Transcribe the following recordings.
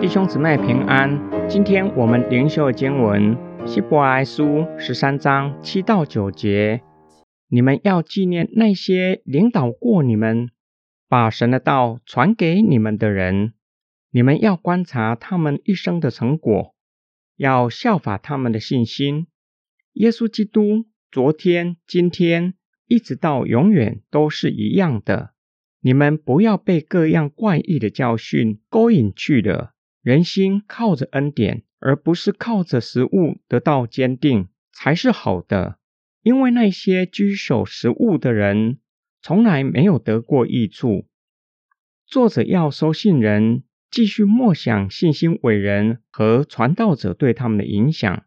弟兄姊妹平安，今天我们灵修经文希伯来书十三章七到九节。你们要纪念那些领导过你们、把神的道传给你们的人。你们要观察他们一生的成果，要效法他们的信心。耶稣基督昨天、今天一直到永远都是一样的。你们不要被各样怪异的教训勾引去了。人心靠着恩典，而不是靠着食物得到坚定，才是好的。因为那些居守食物的人，从来没有得过益处。作者要收信人继续默想信心伟人和传道者对他们的影响。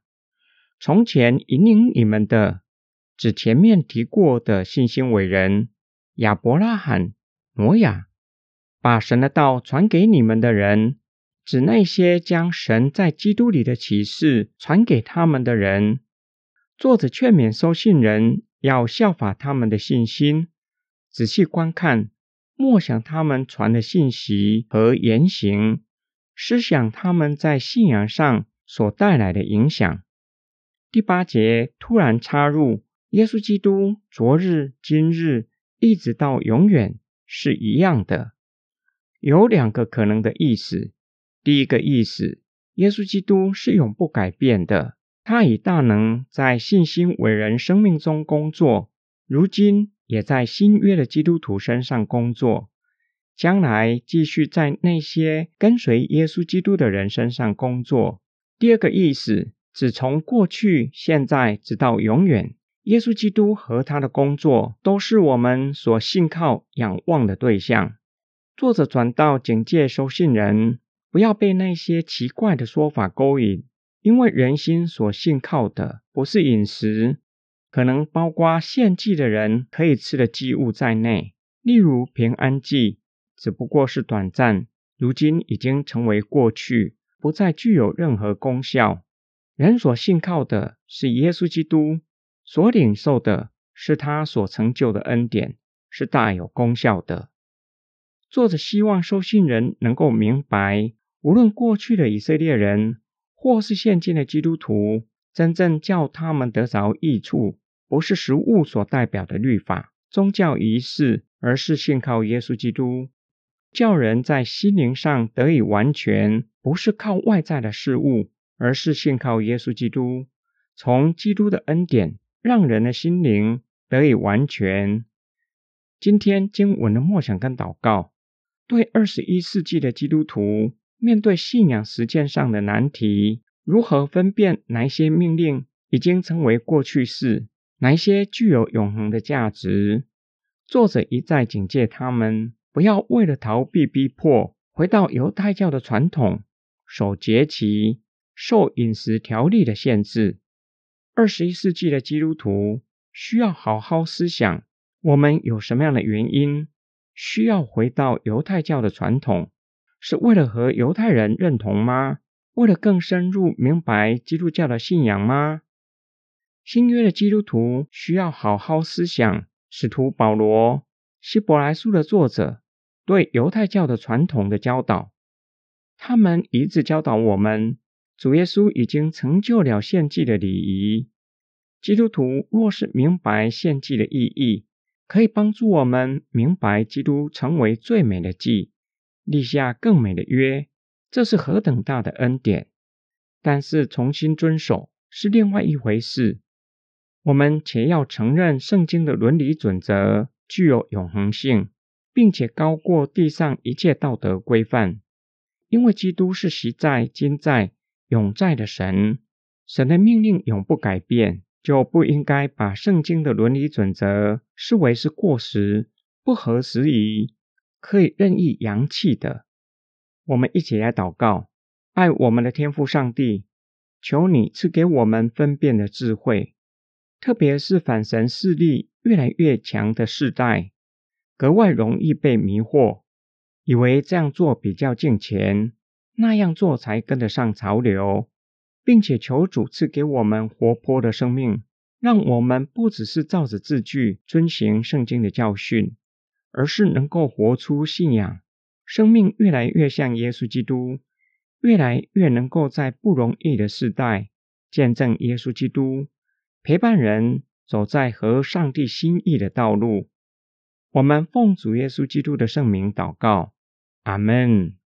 从前引领你们的，指前面提过的信心伟人亚伯拉罕、挪亚，把神的道传给你们的人。指那些将神在基督里的启示传给他们的人，作者劝勉收信人要效法他们的信心，仔细观看、默想他们传的信息和言行，思想他们在信仰上所带来的影响。第八节突然插入：耶稣基督昨日、今日一直到永远是一样的，有两个可能的意思。第一个意思，耶稣基督是永不改变的。他以大能在信心伟人生命中工作，如今也在新约的基督徒身上工作，将来继续在那些跟随耶稣基督的人身上工作。第二个意思，只从过去、现在直到永远，耶稣基督和他的工作都是我们所信靠、仰望的对象。作者转到警戒收信人。不要被那些奇怪的说法勾引，因为人心所信靠的不是饮食，可能包括献祭的人可以吃的祭物在内。例如平安祭，只不过是短暂，如今已经成为过去，不再具有任何功效。人所信靠的是耶稣基督，所领受的是他所成就的恩典，是大有功效的。作者希望收信人能够明白。无论过去的以色列人，或是现今的基督徒，真正叫他们得着益处，不是食物所代表的律法、宗教仪式，而是信靠耶稣基督，叫人在心灵上得以完全，不是靠外在的事物，而是信靠耶稣基督，从基督的恩典，让人的心灵得以完全。今天经文的默想跟祷告，对二十一世纪的基督徒。面对信仰实践上的难题，如何分辨哪些命令已经成为过去式，哪些具有永恒的价值？作者一再警戒他们，不要为了逃避逼迫，回到犹太教的传统，守节期，受饮食条例的限制。二十一世纪的基督徒需要好好思想：我们有什么样的原因需要回到犹太教的传统？是为了和犹太人认同吗？为了更深入明白基督教的信仰吗？新约的基督徒需要好好思想使徒保罗、希伯来书的作者对犹太教的传统的教导。他们一直教导我们，主耶稣已经成就了献祭的礼仪。基督徒若是明白献祭的意义，可以帮助我们明白基督成为最美的祭。立下更美的约，这是何等大的恩典！但是重新遵守是另外一回事。我们且要承认圣经的伦理准则具有永恒性，并且高过地上一切道德规范。因为基督是习在、今在、永在的神，神的命令永不改变，就不应该把圣经的伦理准则视为是过时、不合时宜。可以任意扬弃的，我们一起来祷告，爱我们的天父上帝，求你赐给我们分辨的智慧，特别是反神势力越来越强的世代，格外容易被迷惑，以为这样做比较敬虔，那样做才跟得上潮流，并且求主赐给我们活泼的生命，让我们不只是照着字句遵行圣经的教训，而是能够活出信仰，生命越来越像耶稣基督，越来越能够在不容易的时代见证耶稣基督，陪伴人走在合上帝心意的道路。我们奉主耶稣基督的圣名祷告，阿门。